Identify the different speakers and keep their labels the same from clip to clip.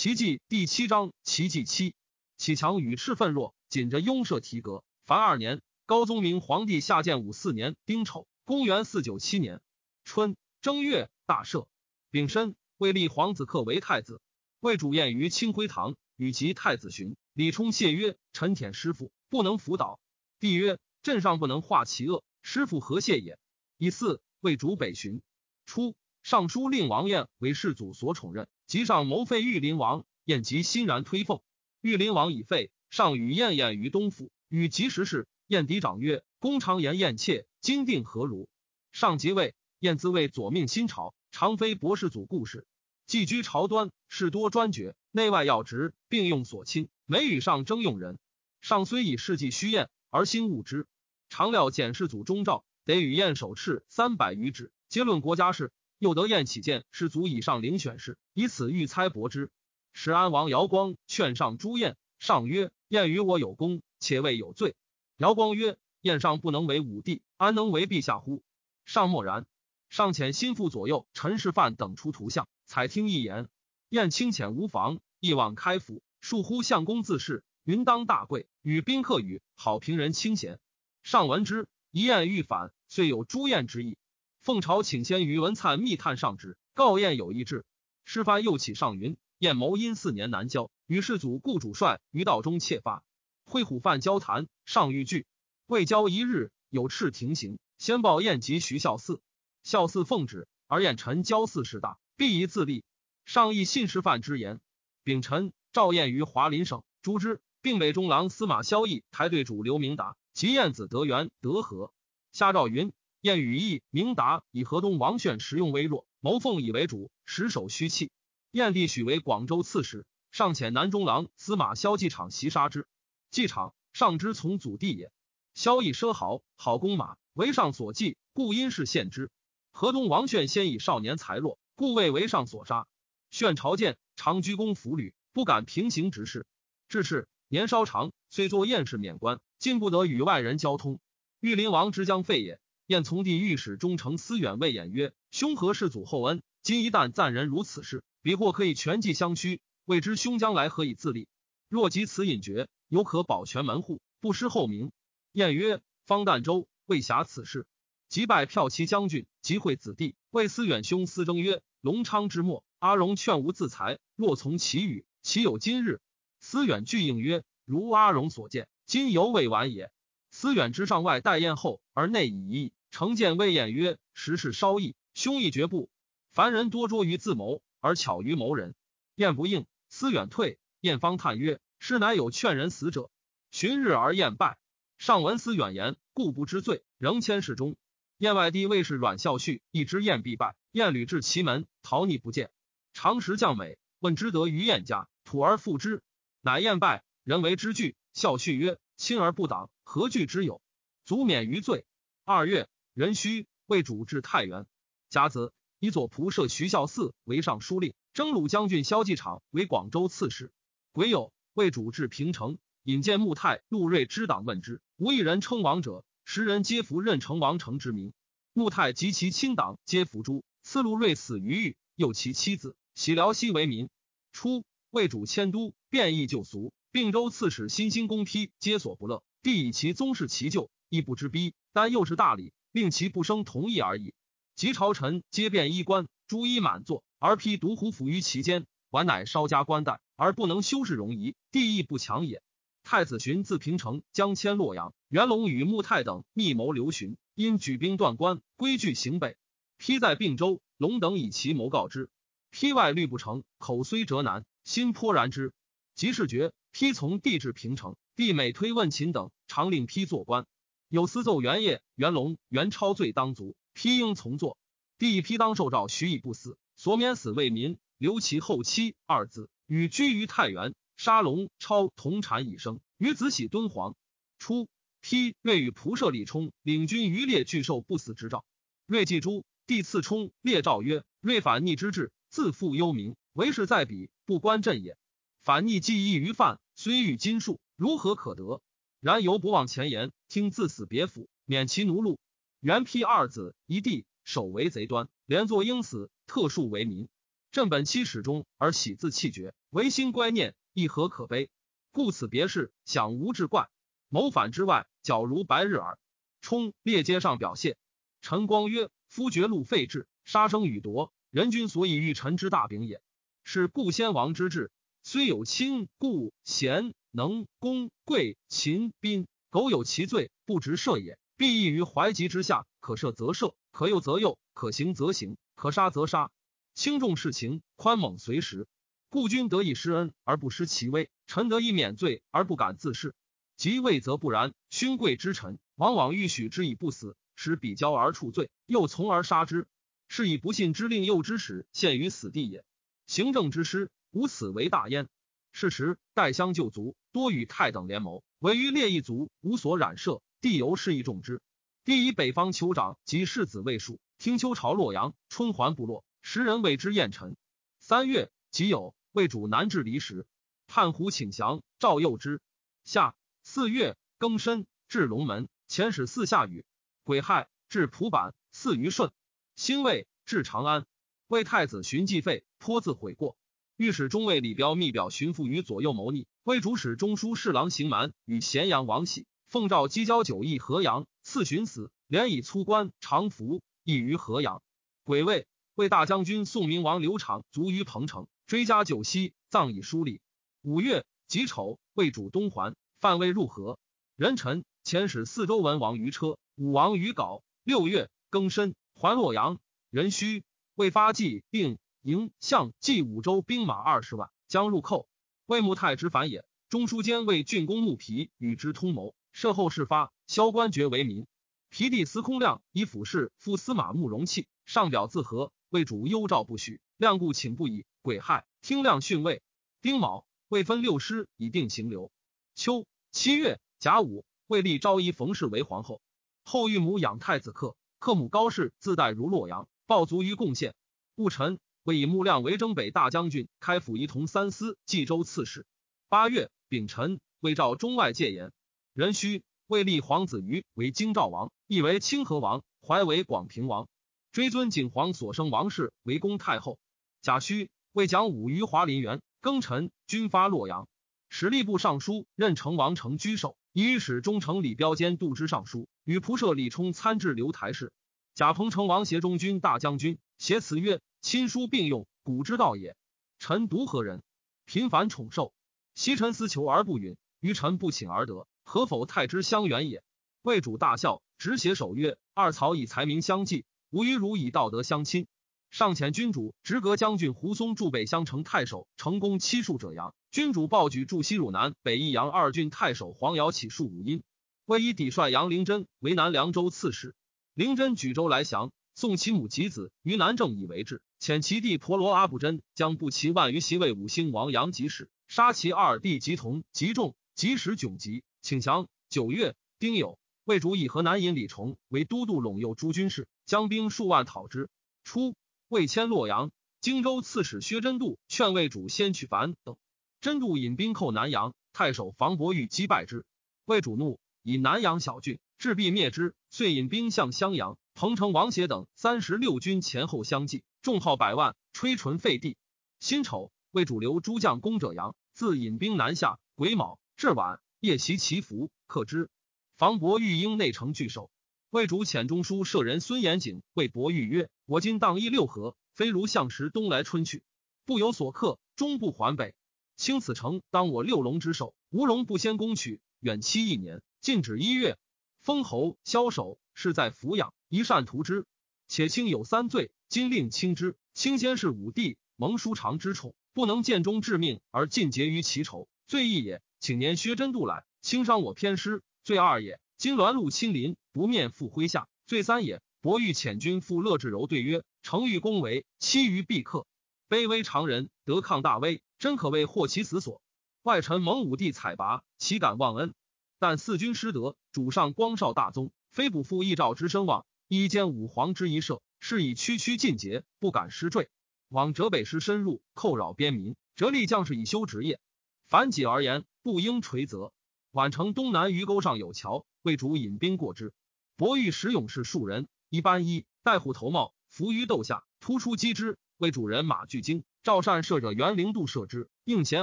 Speaker 1: 奇迹第七章，奇迹七。启强与赤愤弱，紧着雍赦提格。凡二年，高宗明皇帝下建武四年丁丑，公元四九七年春正月，大赦。丙申，为立皇子克为太子。魏主宴于清辉堂，与其太子寻。李冲谢曰：“臣舔师父，不能辅导。”帝曰：“朕上不能化其恶，师父何谢也？”以四为主北巡。初，尚书令王晏为世祖所宠任，即上谋废玉林王，晏即欣然推奉。玉林王已废，上与晏宴于东府，与及时事。晏嫡长曰：“公常言晏妾，今定何如？”上即位，晏自谓左命新朝，常非博士祖故事。寄居朝端，事多专决，内外要职，并用所亲。每与上征用人。上虽以事迹虚晏，而心恶之。常料检视祖中诏，得与晏手敕三百余纸，皆论国家事。又得晏起见是足以上遴选事，以此欲猜博之。时安王姚光劝上朱晏，上曰：“晏与我有功，且未有罪。”姚光曰：“晏上不能为武帝，安能为陛下乎？”上默然。上遣心腹左右陈世范等出图像，采听一言。晏清浅无妨，一往开府，数呼相公自是，云当大贵，与宾客语，好平人清闲。上闻之，一晏欲反，遂有朱晏之意。奉朝请先于文灿密探上旨，告晏有一志。师范又起上云。燕谋因四年南郊，与世祖故主帅于道中窃发，会虎犯交谈，上欲拒，未交一日，有敕停行。先报燕及徐孝嗣，孝嗣奉旨，而燕臣交嗣事大，必宜自立。上议信师范之言，秉臣赵燕于华林省，诛之，并北中郎司马萧绎、台对主刘明达及燕子德元、德和。下赵云：燕羽义明达以河东王炫实用微弱，谋奉以为主，实守虚气。燕帝许为广州刺史，上遣南中郎司马萧继场袭杀之。继场上之从祖弟也。萧绎奢豪，好弓马，为上所忌，故因事献之。河东王炫先以少年才弱，故为为上所杀。炫朝见，常居公府履，不敢平行直事。至是年稍长，虽作燕氏免官，竟不得与外人交通。玉林王之将废也。燕从弟御史忠诚思远谓演曰：“兄何世祖厚恩？今一旦赞人如此事。”彼或可以全计相驱，未知兄将来何以自立？若及此隐绝，犹可保全门户，不失后名。晏曰：方旦州未暇此事，即拜骠骑将军，即会子弟。魏思远兄思征曰：隆昌之末，阿荣劝吾自裁，若从其语，岂有今日？思远具应曰：如阿荣所见，今犹未晚也。思远之上外待宴后，而内已矣。成见魏晏曰：时事稍异，兄亦绝不。凡人多拙于自谋。而巧于谋人，晏不应，思远退。晏方叹曰：“师乃有劝人死者。”旬日而晏败。上闻思远言，故不知罪，仍迁侍中。晏外地卫士阮孝绪一知晏必败，晏屡至其门，逃匿不见。常时将美，问之得于晏家，土而复之。乃晏败，人为之惧。孝绪曰：“亲而不党，何惧之有？足免于罪。”二月，壬戌，为主至太原。甲子。以左仆射徐孝嗣为尚书令，征虏将军萧继场为广州刺史。癸酉，为主至平城，引见穆泰、陆睿之党，问之，无一人称王者。十人皆服任成王成之名。穆泰及其亲党皆服诛。次陆睿死于狱，又其妻子喜辽西为民。初，为主迁都，变异旧俗。并州刺史新兴公批皆所不乐。帝以其宗室其旧，亦不知逼，但又是大礼，令其不生同意而已。及朝臣皆变衣冠，朱衣满座，而披独虎府于其间，晚乃稍加冠带，而不能修饰容仪，地亦不强也。太子寻自平城将迁洛阳，元龙与穆泰等密谋留寻，因举兵断关，归据行北。披在并州，龙等以其谋告之。披外虑不成，口虽折难，心颇然之。即是决，披从帝至平城，帝每推问秦等，常令披做官。有司奏元业，元龙、元超罪当族。批应从坐，第一批当受诏，许以不死，所免死为民，留其后妻二子，与居于太原。杀龙超同产以生，与子喜敦煌。初，批瑞与仆射李冲领军于烈，拒受不死之诏。瑞既诛，帝赐冲烈诏曰：“瑞反逆之志，自负幽冥，为是在彼，不关朕也。反逆既异于犯，虽遇金术，如何可得？然犹不忘前言，听自死别府，免其奴禄。”原丕二子一弟，守为贼端，连坐应死，特数为民。朕本期始终而喜自气绝，唯心乖念，亦何可悲？故此别事，想无志怪。谋反之外，皎如白日耳。冲列街上表谢。陈光曰：夫绝路废制，杀生与夺，人君所以欲臣之大柄也。是故先王之治，虽有亲故贤能公贵秦宾，苟有其罪，不直赦也，必异于怀吉之下。可赦则赦，可诱则诱，可行则行，可杀则杀。轻重事情，宽猛随时。故君得以施恩而不失其威，臣得以免罪而不敢自恃。即位则不然，勋贵之臣往往欲许之以不死，使比交而处罪，又从而杀之，是以不信之令诱之使陷于死地也。行政之师无此为大焉。是时代相旧族多与太等联谋，唯于列异族无所染涉，帝由是以重之。帝以北方酋长及世子魏数，听秋朝洛阳春环部落，时人谓之燕臣。三月己酉。魏主南至离时，叛胡请降，赵诱之。夏四月庚申，至龙门，遣使四下雨。癸亥，至蒲坂，四于顺。辛未，至长安。魏太子寻继废，颇自悔过。御史中尉李彪密表巡抚于左右谋逆。为主使中书侍郎邢蛮与咸阳王喜奉诏击交九邑河阳，赐寻死，连以粗官常服，役于河阳。癸未，为大将军宋明王刘长卒于彭城。追加九锡，葬以书礼。五月己丑，为主东还，范魏入河。壬辰，遣使四周文王于车，武王于镐。六月庚申，还洛阳。壬戌，魏发迹并营相冀五州兵马二十万，将入寇。魏穆太之反也。中书监为郡公穆皮与之通谋，设后事发，萧官爵为民。皮弟司空亮以府事副司马慕容器上表自和，魏主忧诏不许。亮故请不已。癸亥，听亮训位。丁卯，未分六师以定行流。秋七月甲午，魏立昭仪冯氏为皇后。后御母养太子克，克母高氏自带如洛阳，报卒于贡献。戊辰，魏以穆亮为征北大将军，开府仪同三司，冀州刺史。八月丙辰，魏召中外戒严。壬戌，魏立皇子瑜为京兆王，亦为清河王，怀为广平王。追尊景皇所生王氏为公太后。贾诩为讲武于华林园，庚辰，军发洛阳。史吏部尚书任成王成居守，以使中丞李彪兼度之尚书，与仆射李冲参至留台事。贾鹏成王协中军大将军，写词曰：“亲疏并用，古之道也。臣独何人？频繁宠受，昔臣思求而不允，于臣不请而得，何否太之相远也？”魏主大笑，执写守曰：“二曹以才名相继，吾与汝以道德相亲。”上遣君主直阁将军胡松驻北乡城太守，成功七数者阳。君主报举驻西汝南北益阳二郡太守黄尧起数五阴，为以抵帅杨灵真为南凉州刺史。灵真举州来降，送其母及子于南郑以为质，遣其弟婆罗阿不真将步骑万余袭为五星王杨吉使，杀其二弟吉同吉仲，吉使窘吉，请降。九月丁酉，魏主以河南尹李崇为都督陇右诸军事，将兵数万讨之。初。魏迁洛阳，荆州刺史薛真度劝魏主先取樊等。真度引兵寇南阳，太守房伯玉击败之。魏主怒，以南阳小郡，制必灭之。遂引兵向襄阳。彭城王协等三十六军前后相继，众号百万，吹唇废地。辛丑，魏主留诸将攻者阳，自引兵南下。癸卯，至晚，夜袭祈福，克之。房伯玉英内城拒守。魏主遣中书舍人孙延景为伯玉曰：“我今当一六合，非如向时东来春去，不有所克，终不还北。清此城当我六龙之首，无龙不先攻取，远期一年，禁止一月。封侯枭首，是在抚养，一善图之。且卿有三罪，今令轻之。卿先是武帝蒙叔长之宠，不能见忠致命而尽结于其仇，罪一也。请年薛真度来，轻伤我偏师，罪二也。”今栾禄亲临，不面赴麾下，罪三也。伯欲遣军赴乐至柔，对曰：“诚欲攻为，期于必克。卑微常人得抗大威，真可谓获其死所。外臣蒙武帝采拔，岂敢忘恩？但四军失德，主上光少大宗，非不负一诏之声望，一兼武皇之一社，是以区区尽节，不敢失坠。往浙北师深入，寇扰边民，折力将士以修职业。反己而言，不应垂责。宛城东南鱼沟上有桥。”魏主引兵过之，伯玉使勇士数人，一班衣，戴虎头帽，伏于斗下，突出击之。为主人马巨精，赵善射者袁灵度射之，应弦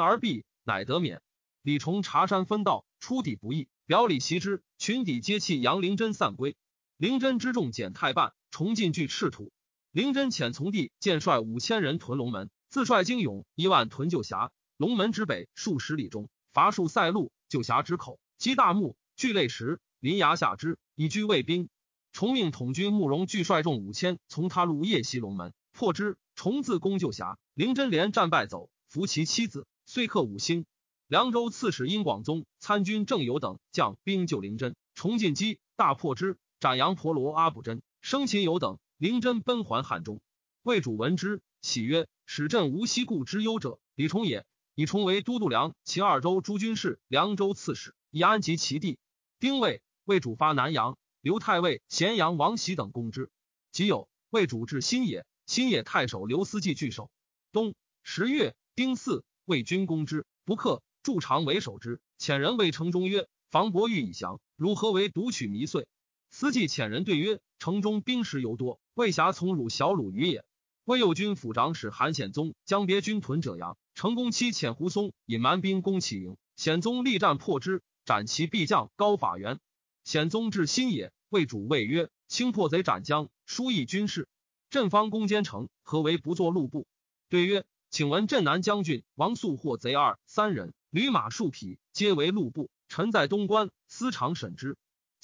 Speaker 1: 而毙，乃得免。李崇茶山分道，出抵不义，表里袭之，群底皆弃杨灵真散归。灵真之众减太半，重进据赤土。灵真遣从弟建率五千人屯龙门，自率精勇一万屯旧峡。龙门之北数十里中，伐树塞路，旧峡之口积大木，聚类石，临崖下之，以居卫兵。重命统军慕容巨率众五千，从他路夜袭龙门，破之。重自攻旧峡，灵真连战败走，俘其妻子，遂克五星。凉州刺史殷广宗参军郑友等将兵救灵真，重进击，大破之，斩杨婆罗阿卜真，生擒有等。灵真奔还汉中，魏主闻之，喜曰：“使朕无西故之忧者，李崇也。”以崇为都督梁秦二州诸军事，凉州刺史，以安及其地。丁未，魏主发南阳。刘太尉咸阳王喜等攻之，即有魏主至新野，新野太守刘思季据守。冬十月丁巳，魏军攻之，不克，筑长为守之。遣人谓城中曰：“房伯玉以降，汝何为独取弥遂？”思继遣人对曰：“城中兵食尤多，魏侠从汝小鲁于也。”魏右军府长史韩显宗将别军屯者阳，成功期遣胡松引蛮兵攻其营，显宗力战破之，斩其必将高法元。显宗至新野。魏主谓曰：“轻破贼斩将，疏议军事。朕方攻坚城，何为不作路部？”对曰：“请闻镇南将军王肃获贼二三人，驴马数匹，皆为路部。臣在东关，司常审之。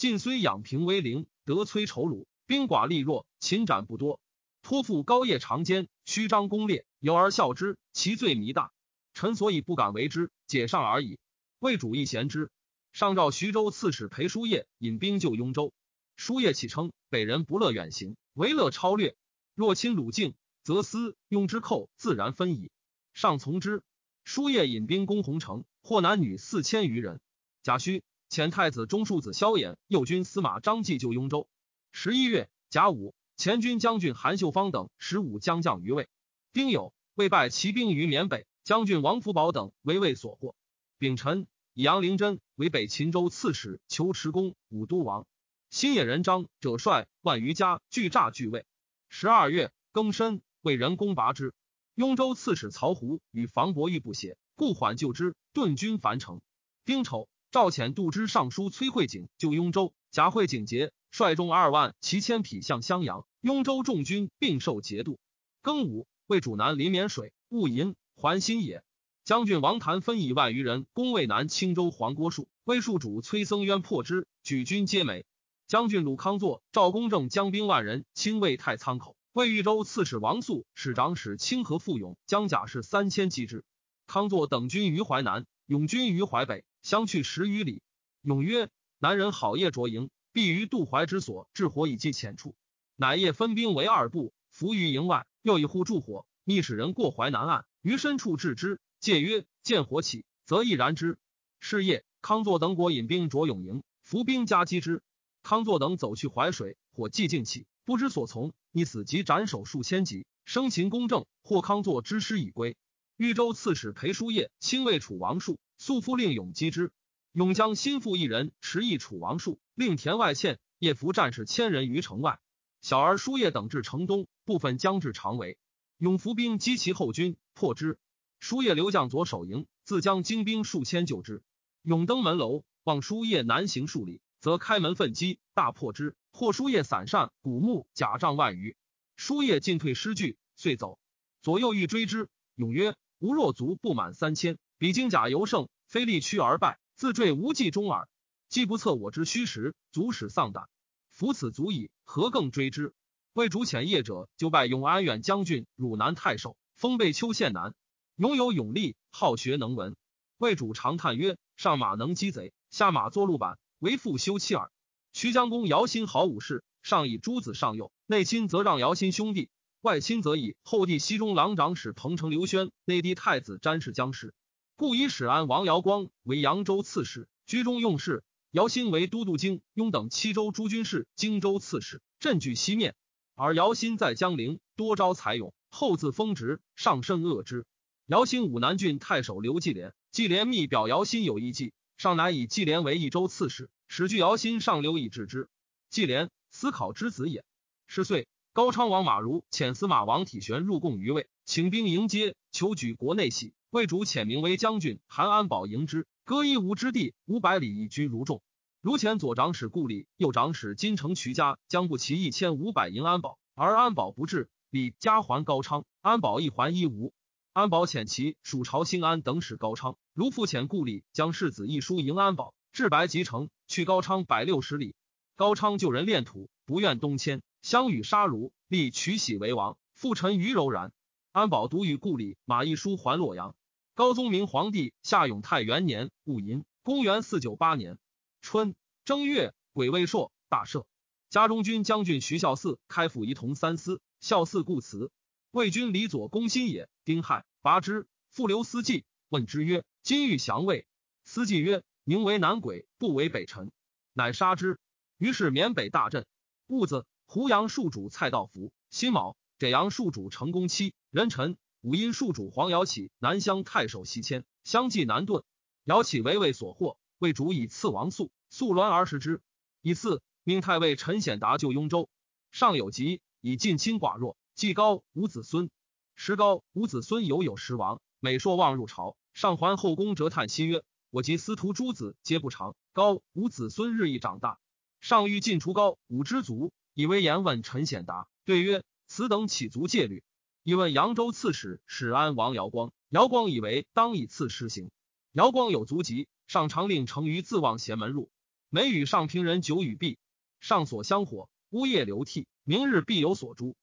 Speaker 1: 晋虽养平为陵，得摧仇虏，兵寡力弱，秦斩不多。托付高夜长坚，虚张功烈，有而笑之，其罪弥大。臣所以不敢为之，解上而已。”魏主亦贤之。上诏徐州刺史裴叔业引兵救雍州。叔业启称北人不乐远行，唯乐超略。若亲鲁境，则思雍之寇自然分矣。上从之。叔业引兵攻洪城，获男女四千余人。贾诩前太子中庶子萧衍、右军司马张继救雍州。十一月甲午，前军将军韩秀芳等十五将将于魏。丁酉，魏败骑兵于缅北，将军王福宝等为魏所获。丙辰，以杨灵真为北秦州刺史，求持公、武都王。新野人张者率万余家拒诈拒魏。十二月庚申，为人攻拔之。雍州刺史曹胡与房伯玉不协，故缓救之。顿军樊城。丁丑，赵遣度支尚书崔惠景救雍州。贾惠景节率众二万骑千匹向襄阳。雍州众军并受节度。庚午，为主南临沔水，务银还新野。将军王谭分以万余人攻渭南青州黄郭戍，魏戍主崔僧渊破之，举军皆没。将军鲁康作、赵公正将兵万人清魏太仓口，魏豫州刺史王肃、使长史清河傅勇将甲士三千击之。康作等军于淮南，勇军于淮北，相去十余里。勇曰：“南人好夜着营，必于渡淮之所置火以击浅处。”乃夜分兵为二部，伏于营外，又以户助火，密使人过淮南岸，于深处置之。戒曰：“见火起，则易燃之。”是夜，康作等果引兵着勇营，伏兵夹击之。康作等走去淮水，火寂静起，不知所从，一死即斩首数千级。生擒公正，获康作之师已归。豫州刺史裴叔业亲卫楚王术，素夫令勇击之。勇将心腹一人持一楚王树，令田外县，夜伏战士千人于城外。小儿叔业等至城东，部分将至长围。勇伏兵击其后军，破之。叔业留将左守营，自将精兵数千救之。勇登门楼，望叔业南行数里。则开门奋击，大破之。获书叶散善，古木甲仗万余。书叶进退失据，遂走。左右欲追之，勇曰：“吾若卒不满三千，比金甲尤胜，非力屈而败，自坠无计中耳。既不测我之虚实，足使丧胆。夫此足矣，何更追之？”为主遣业者，就拜永安远将军、汝南太守，封备丘县男。勇有勇力，好学能文。魏主常叹曰：“上马能击贼，下马作路板。”为父休妻耳。徐江公姚新好武士，上以诸子上幼，内亲则让姚新兄弟，外亲则以后弟西中郎长史彭城刘宣，内弟太子詹事将士。故以史安王姚光为扬州刺史，居中用事。姚歆为都督京、雍等七州诸军事，荆州刺史，镇据西面。而姚歆在江陵，多招才勇，后自封职，上甚恶之。姚歆武南郡太守刘季廉，季廉密表姚歆有一计。上乃以季廉为益州刺史，使据姚歆上流以治之。季廉思考之子也。十岁，高昌王马如遣司马王体玄入贡于魏，请兵迎接，求举国内喜。魏主遣名为将军韩安保迎之，割一吴之地五百里，以居如众。如前左长史顾礼，右长史金城渠家将不齐一千五百迎安保，而安保不至，李家还高昌，安保一还一吴。安保遣其属朝兴安等使高昌，如复遣故里将世子一书迎安保，至白吉城，去高昌百六十里。高昌救人炼土，不愿东迁，相与杀戮，立取喜为王。父臣于柔然。安保独与故里马一书还洛阳。高宗明皇帝夏永泰元年戊寅，公元四九八年春正月，癸未朔，大赦。家中军将军徐孝嗣开府仪同三司，孝嗣故辞。魏军李左攻新野，丁亥，拔之。复留司祭，问之曰：“今欲降魏？”司祭曰：“宁为南鬼，不为北辰。”乃杀之。于是缅北大震。戊子，胡杨戍主蔡道福。辛卯，赭阳戍主成公期。壬辰，五阴戍主黄瑶起南乡太守西迁，相继南遁。瑶起为魏所获，魏主以赐王肃，肃鸾而食之。以次，命太尉陈显达救雍州。上有疾，以近亲寡弱。季高无子孙，时高无子孙，犹有时亡。每朔望入朝，上还后宫，折叹息曰：“我及司徒诸子皆不长。高无子孙，日益长大。上欲尽除高五之族，以为言问陈显达，对曰：‘此等岂足戒律？’以问扬州刺史史安王姚光，姚光以为当以刺施行。姚光有足疾，上常令成于自望贤门入，每与上平人久与毕，上所香火，呜咽流涕，明日必有所诛。”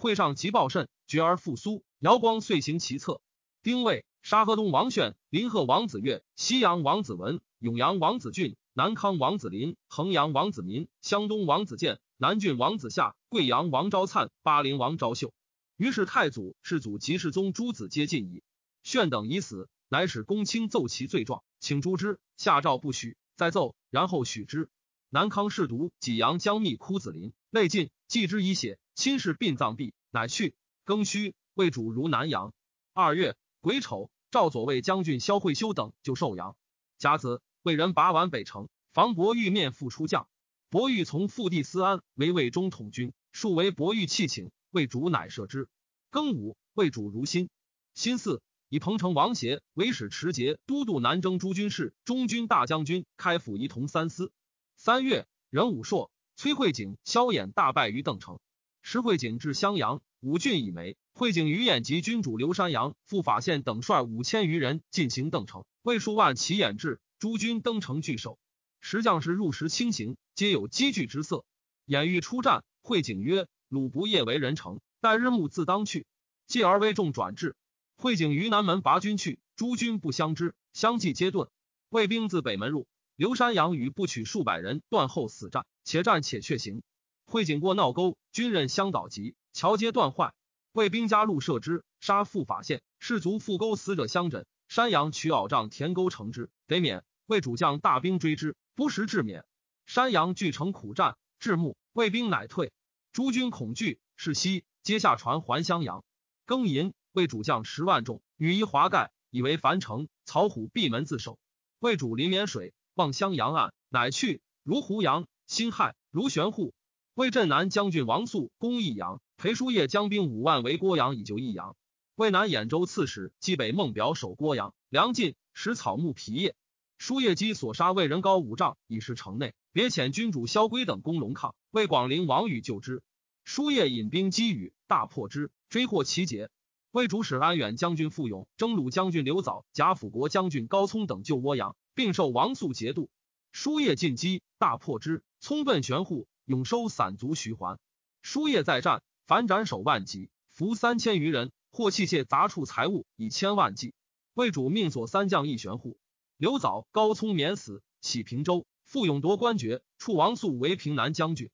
Speaker 1: 会上急报甚，绝而复苏。姚光遂行其策。丁未，沙河东王炫、临贺王子越、西阳王子文、永阳王子俊、南康王子林、衡阳王子民、湘东王子建、南郡王子夏、贵阳王昭灿、巴陵王昭秀。于是太祖、世祖及世宗诸子皆尽矣。炫等已死，乃使公卿奏其罪状，请诛之。下诏不许，再奏，然后许之。南康侍读济阳将密枯子林，内尽，祭之以血。亲事殡葬毕，乃去。庚戌，魏主如南阳。二月癸丑，赵左卫将军萧惠修等就寿阳。甲子，魏人拔完北城，防伯玉面复出将。伯玉从父弟思安为魏中统军，数为伯玉弃请，魏主乃赦之。庚午，魏主如新。辛巳，以彭城王协为使持节都督南征诸军事、中军大将军，开府仪同三司。三月，壬午朔，崔慧景、萧衍大败于邓城。石惠景至襄阳，五郡已没。惠景于衍及君主刘山阳、傅法县等率五千余人进行邓城，魏数万骑掩至，诸军登城拒守。时将士入石轻行，皆有积聚之色。眼欲出战，惠景曰：“鲁不夜为人城，待日暮自当去。”继而为众转至。惠景于南门拔军去，诸军不相知，相继皆遁。魏兵自北门入，刘山阳与不取数百人断后死战，且战且却行。会景过闹沟，军人相倒急，桥阶断坏。魏兵加路射之，杀复法县士卒复沟死者相枕。山阳取袄杖填沟成之，得免。魏主将大兵追之，不时至免。山阳据城苦战，至暮，魏兵乃退。诸军恐惧，是西皆下船还襄阳。庚寅，魏主将十万众，羽衣华盖，以为樊城。曹虎闭门自守。魏主临沔水，望襄阳岸，乃去。如胡杨、辛亥，如玄户。魏镇南将军王肃攻益阳，裴叔业将兵五万围郭阳以救益阳。魏南兖州刺史冀北孟表守郭阳，梁晋使草木皮叶。叔业基所杀魏人高五丈，以示城内。别遣君主萧规等攻龙亢，魏广陵王宇救之。叔业引兵击羽，大破之，追获其节。魏主使安远将军傅勇、征虏将军刘藻、贾辅国将军高聪等救涡阳，并受王肃节度。叔业进击，大破之，聪奔玄户。永收散卒徐还，书业再战，反斩首万级，俘三千余人，获器械杂处财物以千万计。魏主命所三将一玄户，刘藻、高聪免死，起平州。傅勇夺官爵，处王肃为平南将军。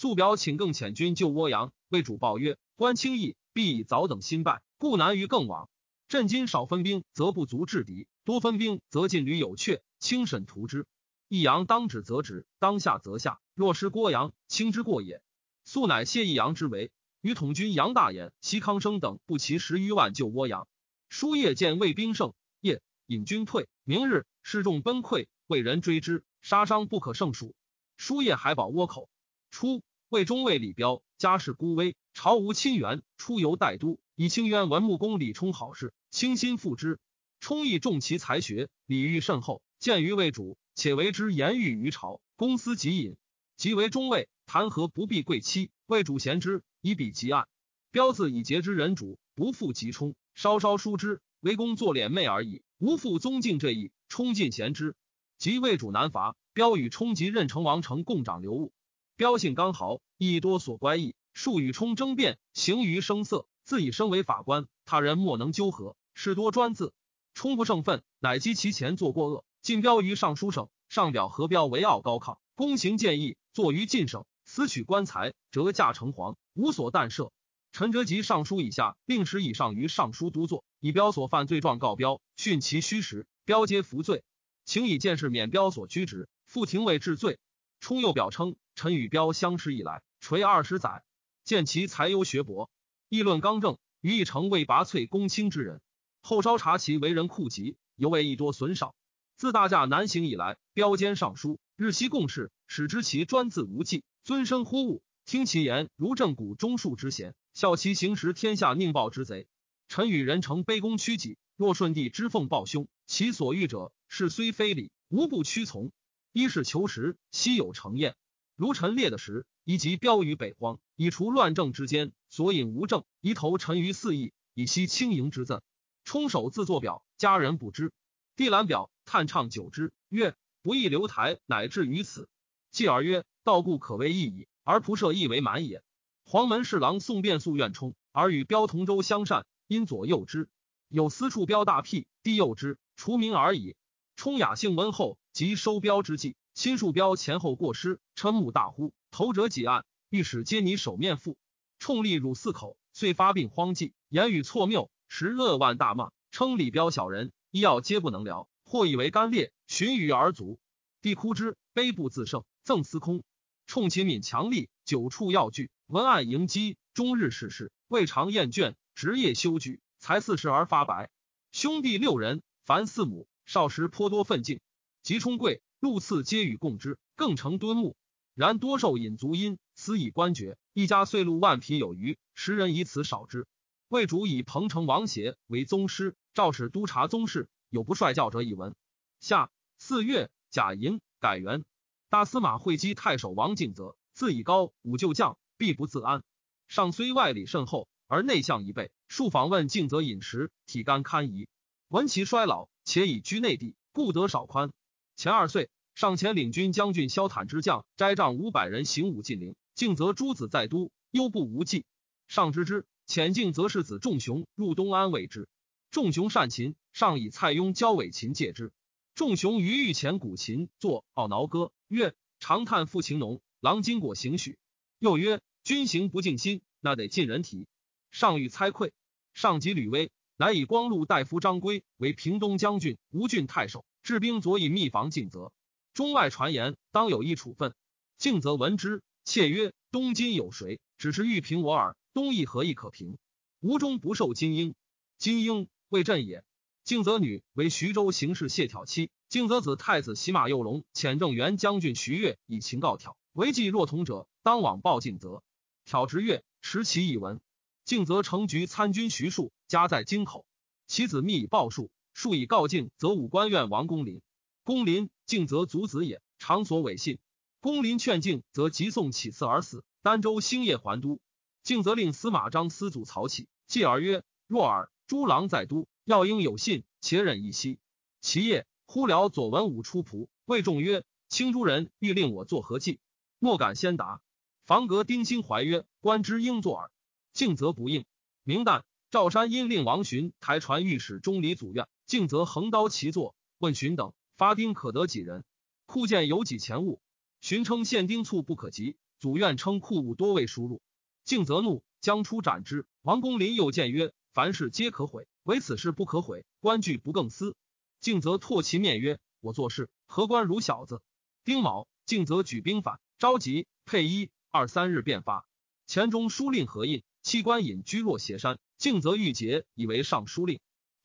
Speaker 1: 素表请更遣军救涡阳，魏主报曰：官轻易，必以早等新败，故难于更往。朕今少分兵，则不足制敌；多分兵，则进旅有阙，轻审图之。益阳当止则止，当下则下。若失郭阳，轻之过也。素乃谢益阳之为，与统军杨大眼、西康生等不齐十余万救涡阳。书夜见魏兵胜，夜引军退。明日士众崩溃，魏人追之，杀伤不可胜数。书夜还保倭口。初，魏中尉李彪家世孤微，朝无亲缘，出游代都，以清渊文穆公李冲好事，倾心附之。冲亦重其才学，礼遇甚厚，见于魏主，且为之言喻于朝。公私极隐，即为中尉，谈何不避贵戚？魏主贤之，以彼极案。标字以节之人主，不复及冲，稍稍疏之，为公作敛媚而已，无复宗敬这意。冲尽贤之，即魏主南伐，标与冲及任城王城共掌流务。标性刚豪，亦多所乖异，数与冲争辩，行于声色，自以身为法官，他人莫能纠合，事多专自。冲不胜愤，乃击其前作过恶，进标于尚书省。上表何标为傲高亢，公行建议，坐于晋省，私取官财，折驾成皇，无所但赦。陈哲及尚书以下，令史以上于尚书都座，以标所犯罪状告标，训其虚实，标皆服罪，请以见事免标所居职，复廷尉治罪。冲又表称，臣与标相识以来，垂二十载，见其才优学博，议论刚正，于一成为拔萃公卿之人。后稍察其为人酷极，犹未一多损少。自大驾南行以来，标兼尚书，日夕共事，使之其专自无忌，尊身乎物，听其言如正骨中树之贤，效其行时天下宁暴之贼。臣与人诚卑躬屈己，若顺帝之奉报兄，其所欲者，是虽非礼，无不屈从。一是求实，昔有成验，如陈列的时，以及标于北荒，以除乱政之间，所引无政，宜投沉于四邑，以息轻盈之赠。冲手自作表，家人不知。帝览表，叹畅久之，曰：“不义留台，乃至于此。”继而曰：“道故可谓义矣，而仆射亦为满也。”黄门侍郎宋变素愿冲，而与标同州相善，因左右之。有私处标大辟，帝右之，除名而已。冲雅性温厚，及收标之际，亲数标前后过失，瞠目大呼：“头者几案？御史皆拟手面腹。”冲立汝四口，遂发病荒迹，言语错谬。时恶万大骂，称李彪小人，医药皆不能疗，或以为干裂，寻于而卒。帝哭之，悲不自胜，赠司空。冲其敏强力，久处要据，文案迎击，终日事事，未尝厌倦，职业修举，才四十而发白。兄弟六人，凡四母，少时颇多奋进。即冲贵，禄赐皆与共之，更成敦睦。然多受引足因，私以官爵，一家岁禄万匹有余，时人以此少之。魏主以彭城王协为宗师，诏使督察宗室，有不率教者一文。下四月，甲寅，改元。大司马会稽太守王敬则，自以高武旧将，必不自安。上虽外礼甚厚，而内向一倍。数访问敬则饮食，体干堪疑。闻其衰老，且已居内地，故得少宽。前二岁，上前领军将军萧坦之将斋帐五百人行武进陵。敬则诸子在都，忧不无计。上知之。遣敬则是子仲雄入东安为之。仲雄善琴，上以蔡邕教尾琴戒之。仲雄于御前古琴作《懊恼歌》，曰：“长叹复情浓，郎金果行许。”又曰：“君行不敬心，那得尽人体。”上欲猜愧，上及吕威，乃以光禄大夫张归为平东将军、吴郡太守，治兵佐以密防敬则。中外传言，当有一处分。敬则闻之，窃曰：“东今有谁？只是欲平我耳。”东亦何亦可平？吴中不受金英，金英为朕也。敬则女为徐州行事谢挑妻，敬则子太子骑马右龙遣正元将军徐悦以情告挑，违纪若同者，当往报敬则。挑直月持其以闻。敬则成局参军徐庶家在京口，其子密以报数，数以告敬，则武官院王公林。公林敬则族子也，常所违信。公林劝敬，则急送起次而死。儋州兴业还都。敬则令司马张司祖曹起，继而曰：“若尔，诸郎在都，要应有信，且忍一息。”其夜，忽聊左文武出仆，谓众曰：“青诸人欲令我作何计？”莫敢先答。房阁丁心怀曰：“官之应作耳。”敬则不应。明旦，赵山因令王寻台传御史中礼祖院，敬则横刀齐坐，问寻等发丁可得几人？库见有几钱物？荀称现丁促不可及，祖院称库物多未输入。敬则怒，将出斩之。王公林又谏曰：“凡事皆可毁，唯此事不可毁。官具不更思。”敬则唾其面曰：“我做事何官如小子？”丁卯，敬则举兵反，召集配衣，二三日便发。前中书令何印、戚官隐居若斜山。敬则欲节，以为尚书令。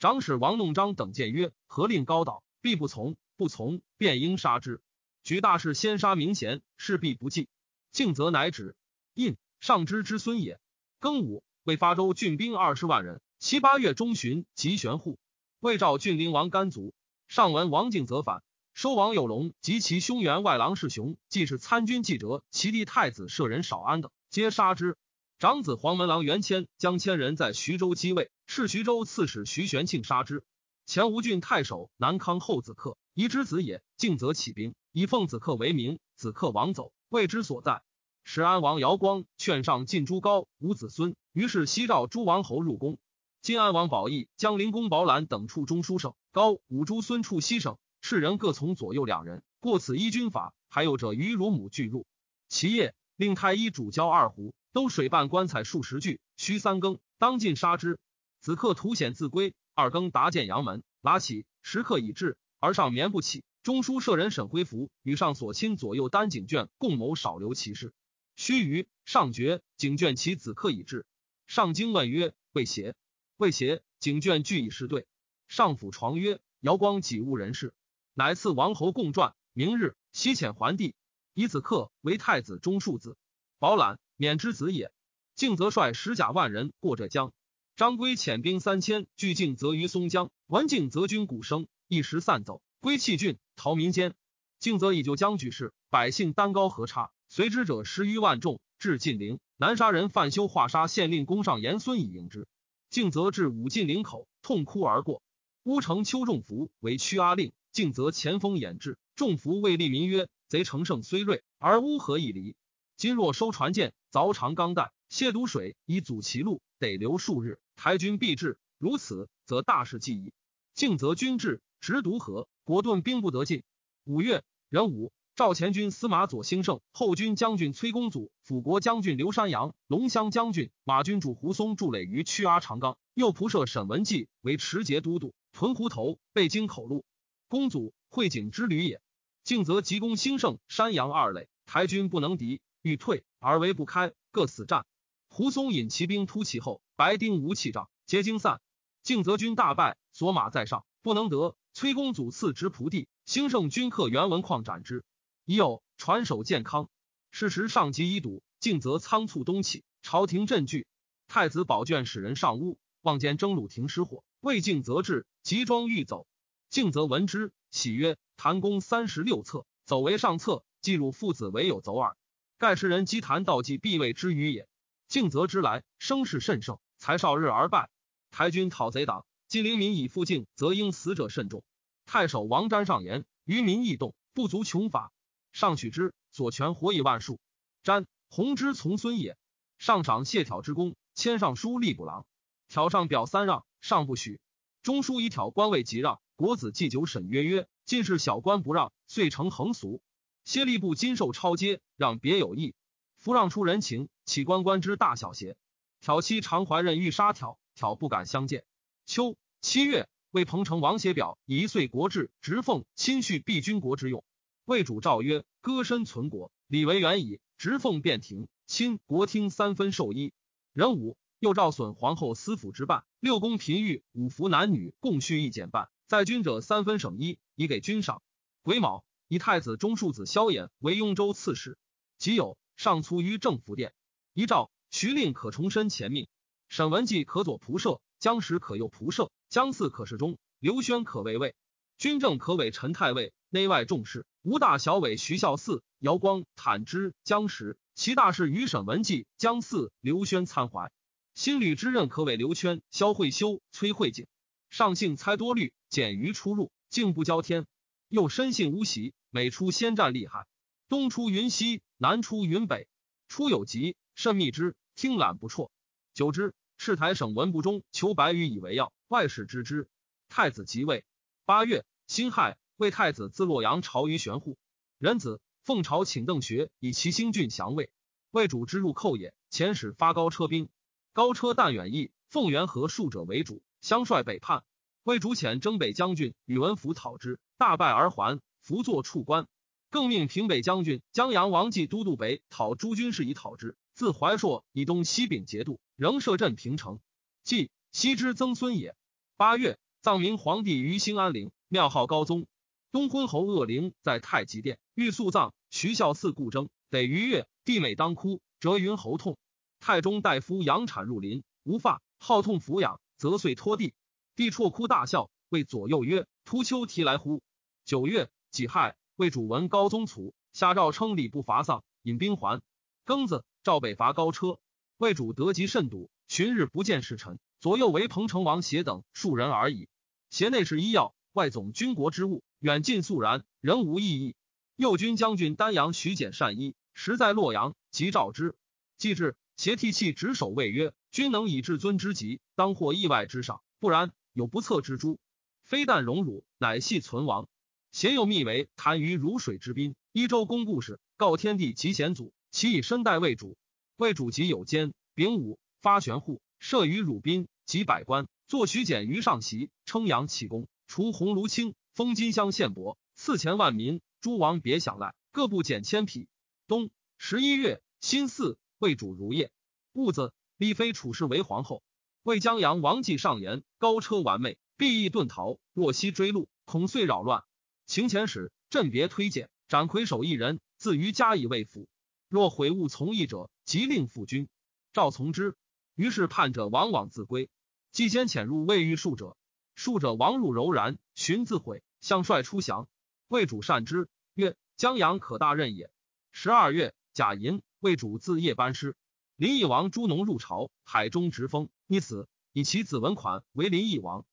Speaker 1: 长史王弄章等谏曰：“何令高岛，必不从。不从，便应杀之。举大事，先杀明贤，势必不济。”敬则乃止。印。上之之孙也。庚午，为发州郡兵二十万人。七八月中旬，即玄户。魏赵郡灵王甘族。上闻王敬则反，收王有龙及其兄员外郎世雄，既是参军记者，其弟太子舍人少安等，皆杀之。长子黄门郎元谦将千人在徐州击位，是徐州刺史徐玄庆杀之。前吴郡太守南康后子克，宜之子也。敬则起兵，以奉子克为名。子克王走，未知所在。时安王姚光劝上晋朱高无子孙，于是西召诸王侯入宫。晋安王宝义将灵公宝览等处中书省，高武诸孙处西省，士人各从左右两人。过此依军法，还有者于乳母俱入。其夜，令太医主教二胡，都水半棺材数十具，须三更，当尽杀之。子克图险自归，二更达见阳门，拉起时刻已至，而上眠不起。中书舍人沈辉福与上所亲左右单景卷共谋少留其事。须臾，上觉景卷其子克已至，上惊问曰：“未邪？”未邪。景卷俱以是对。上府床曰：“瑶光己误人事，乃赐王侯共传。明日西遣还帝，以子克为太子中庶子，保览免之子也。”敬则率十甲万人过浙江。张归遣兵三千拒敬则于松江，闻敬则军鼓声，一时散走，归弃郡，逃民间。敬则以救将举事，百姓单高何差？随之者十余万众，至晋陵，南沙人范修华沙县令公上严孙以迎之。敬则至武进陵口，痛哭而过。乌城邱仲福为屈阿令，敬则前锋掩至。仲福谓利民曰：“贼乘胜虽锐，而乌何以离？今若收船舰，凿长钢弹，泄毒水，以阻其路，得留数日，台军必至。如此，则大事既矣。”敬则军至，直独河，国盾兵不得进。五月，壬午。赵前军司马左兴盛、后军将军崔公祖、辅国将军刘山阳、龙骧将军马军主胡松筑垒于曲阿长冈，右仆射沈文季为持节都督，屯湖头，备京口路。公祖会景之旅也。敬则急攻兴盛、山阳二垒，台军不能敌，欲退而围不开，各死战。胡松引骑兵突其后，白丁无气仗，皆惊散。敬则军大败，索马在上，不能得。崔公祖赐执仆地，兴盛军客袁文况斩之。已有传首健康，事实上级已堵，敬则仓促东起，朝廷震惧。太子宝卷使人上屋，望见征虏亭失火，未敬则至，急装欲走。敬则闻之，喜曰：“谭公三十六策，走为上策，既汝父子唯有走耳。盖世人积谈道济，必谓之语也。”敬则之来，声势甚盛，才少日而败。台军讨贼党，晋灵民以复敬，则应死者甚众。太守王瞻上言：“愚民易动，不足穷法。”上许之，左权活以万数。瞻弘之从孙也。上赏谢挑之功，迁尚书吏部郎。挑上表三让，上不许。中书以挑官位即让。国子祭酒审曰曰：进士小官不让，遂成横俗。谢吏部今受超阶，让别有异。夫让出人情，岂关官之大小邪？挑妻常怀任欲杀挑，挑不敢相见。秋七月，为彭城王写表以一岁国志，直奉亲叙必君国之用。魏主诏曰：“歌身存国，礼为远矣。直奉便停，亲国听三分受衣。人武又诏损皇后司府之办，六宫嫔御五服男女共续一减半，在军者三分省衣，以给军赏。癸卯，以太子中庶子萧衍为雍州刺史。己酉，上卒于政府殿。遗诏，徐令可重申前命。沈文季可左仆射，江时可右仆射，江嗣可侍中，刘轩可卫尉，军政可委陈太尉，内外重事。”吴大小委徐孝嗣、姚光、坦之、江时，其大事与沈文季、江嗣、刘轩参怀。新吕之任可委刘圈、萧惠修、崔惠景。上幸猜多虑，简于出入，竟不交天。又深信巫习，每出先战厉害。东出云西，南出云北。出有疾，甚密之，听览不辍。久之，赤台省文部中求白羽以为要，外使知之。太子即位。八月，辛亥。魏太子自洛阳朝于玄户，仁子奉朝请邓学以其兴郡降魏。魏主之入寇也，遣使发高车兵，高车但远役，奉元和数者为主，相率北叛。魏主遣征北将军宇文福讨之，大败而还，伏作处官。更命平北将军江阳王继都督北讨诸军事以讨之。自怀朔以东西丙节度，仍设镇平城。继西之曾孙也。八月，葬明皇帝于兴安陵，庙号高宗。东昏侯鄂陵在太极殿，欲速葬。徐孝嗣故征，得逾越。帝每当哭，折云侯痛。太中大夫养产入林，无发，好痛抚养，则遂拖地。帝啜哭大笑，谓左右曰：“突丘提来乎？”九月己亥，魏主闻高宗卒，下诏称礼不伐丧，引兵还。庚子，赵北伐高车，魏主得疾甚笃，旬日不见使臣，左右为彭城王协等数人而已。协内是医药，外总军国之务，远近肃然，人无异议。右军将军丹阳徐简善医，时在洛阳，即召之。既至，协涕泣执手谓曰：“君能以至尊之急，当获意外之上；不然，有不测之诛。非但荣辱，乃系存亡。”贤又密为谈于如水之滨，一周公故事，告天地及贤祖，其以身代魏主。魏主即有奸，丙午发玄户，设于汝滨，及百官，坐徐简于上席，称扬启功，除鸿胪卿，封金乡县伯，赐钱万民，诸王别享赖，各部减千匹。冬十一月辛巳，魏主如夜。戊子，立妃处氏为皇后。魏江阳王继上言：高车完美，必易遁逃，若西追路，恐遂扰乱。行前使朕别推荐，斩魁首一人，自于家以慰抚。若悔悟从义者，即令复军。赵从之。于是叛者往往自归。既先潜入未遇数者，数者王入柔然，寻自悔，向帅出降。魏主善之，曰：江阳可大任也。十二月，甲寅，魏主自夜班师。林邑王朱农入朝，海中直封，因此，以其子文款为林邑王。